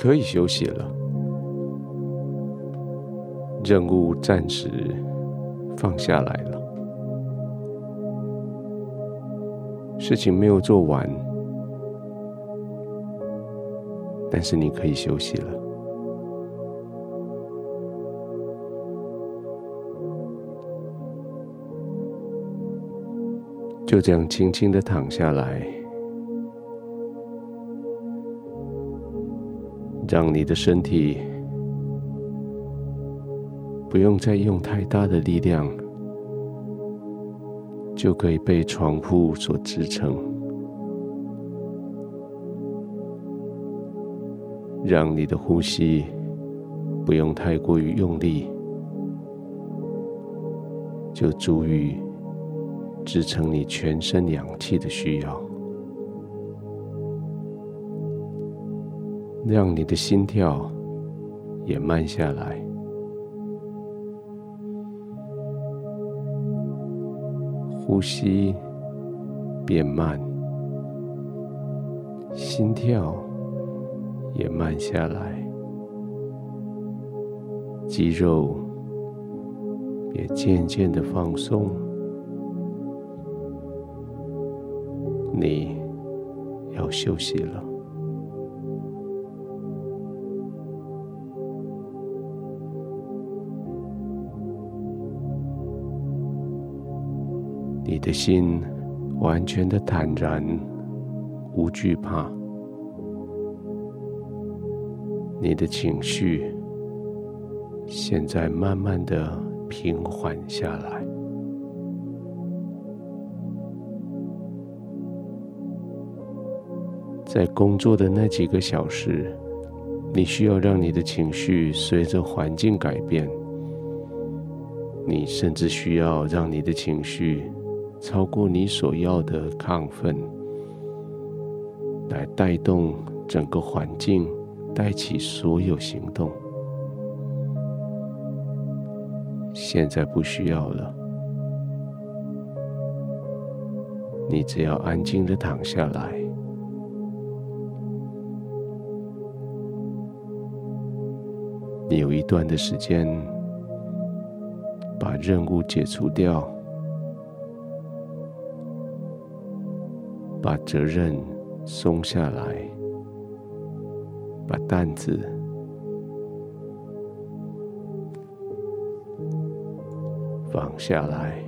可以休息了。任务暂时放下来了，事情没有做完，但是你可以休息了。就这样轻轻的躺下来，让你的身体不用再用太大的力量，就可以被床铺所支撑，让你的呼吸不用太过于用力，就足以。支撑你全身氧气的需要，让你的心跳也慢下来，呼吸变慢，心跳也慢下来，肌肉也渐渐的放松。你要休息了。你的心完全的坦然，无惧怕。你的情绪现在慢慢的平缓下来。在工作的那几个小时，你需要让你的情绪随着环境改变。你甚至需要让你的情绪超过你所要的亢奋，来带动整个环境，带起所有行动。现在不需要了，你只要安静的躺下来。你有一段的时间，把任务解除掉，把责任松下来，把担子放下来。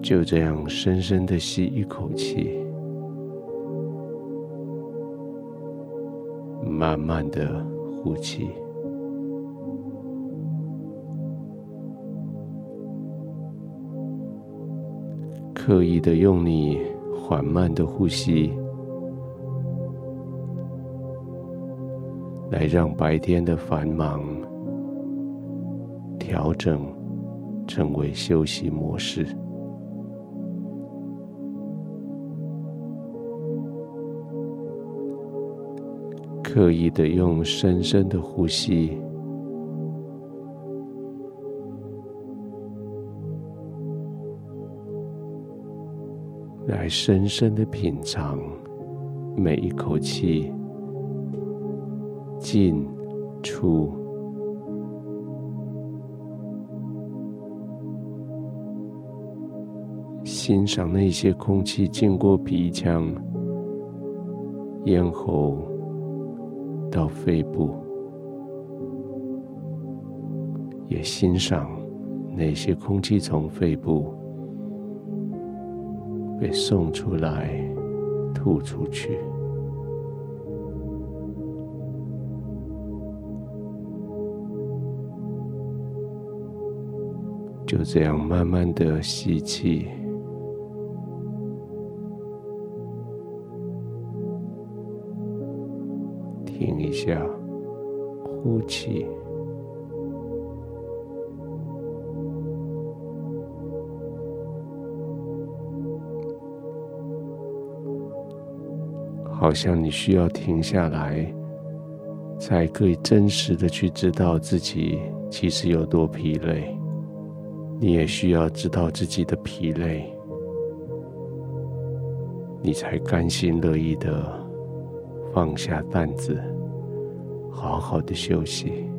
就这样深深的吸一口气，慢慢的呼气，刻意的用你缓慢的呼吸，来让白天的繁忙调整成为休息模式。刻意的用深深的呼吸，来深深的品尝每一口气进出，欣赏那些空气经过鼻腔、咽喉。到肺部，也欣赏那些空气从肺部被送出来、吐出去，就这样慢慢的吸气。停一下，呼气，好像你需要停下来才可以真实的去知道自己其实有多疲累。你也需要知道自己的疲累你才甘心乐意的放下担子好好的休息。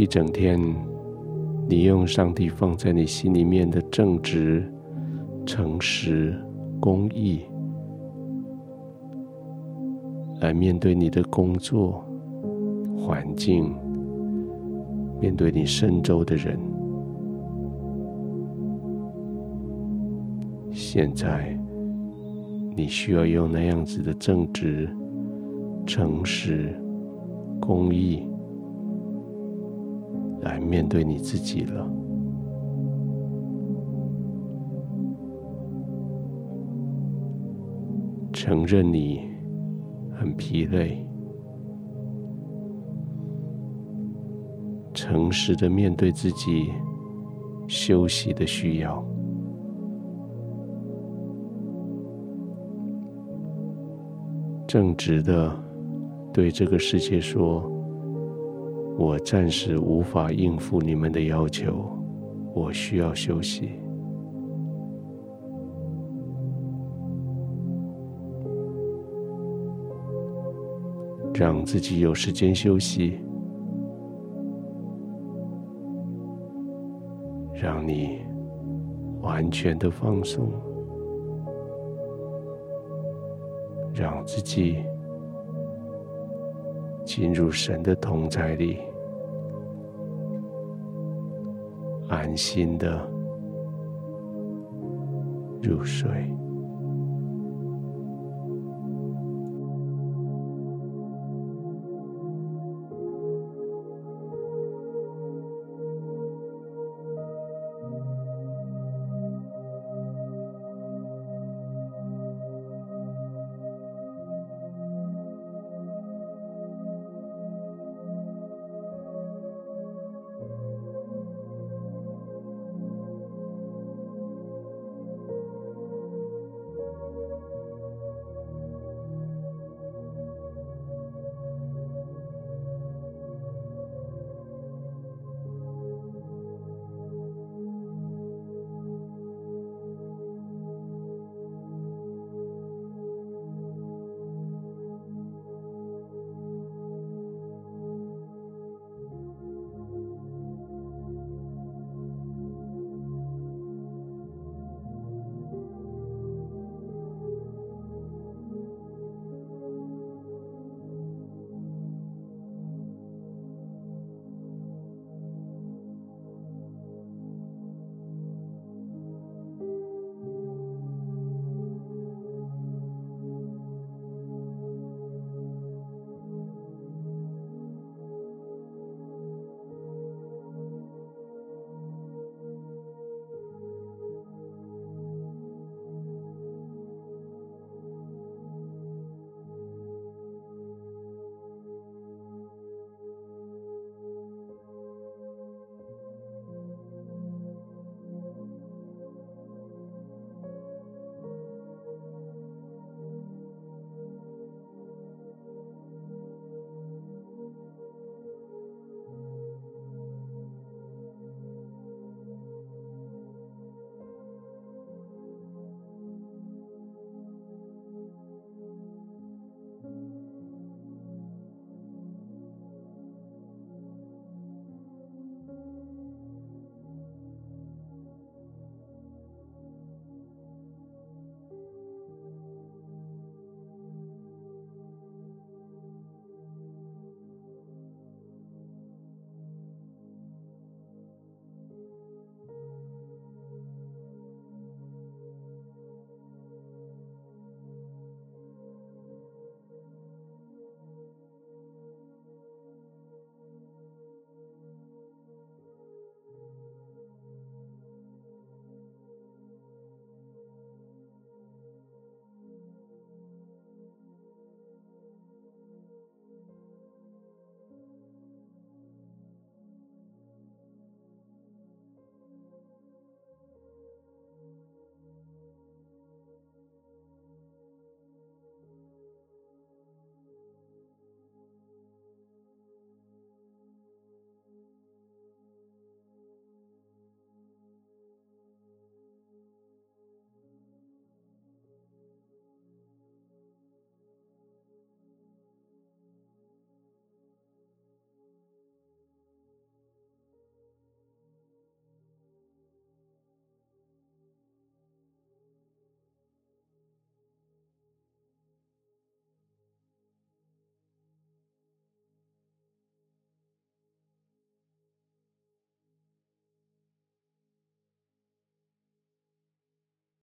一整天，你用上帝放在你心里面的正直、诚实、公义，来面对你的工作环境，面对你身周的人。现在，你需要用那样子的正直、诚实、公义。来面对你自己了，承认你很疲累，诚实的面对自己休息的需要，正直的对这个世界说。我暂时无法应付你们的要求，我需要休息，让自己有时间休息，让你完全的放松，让自己进入神的同在里。安心的入睡。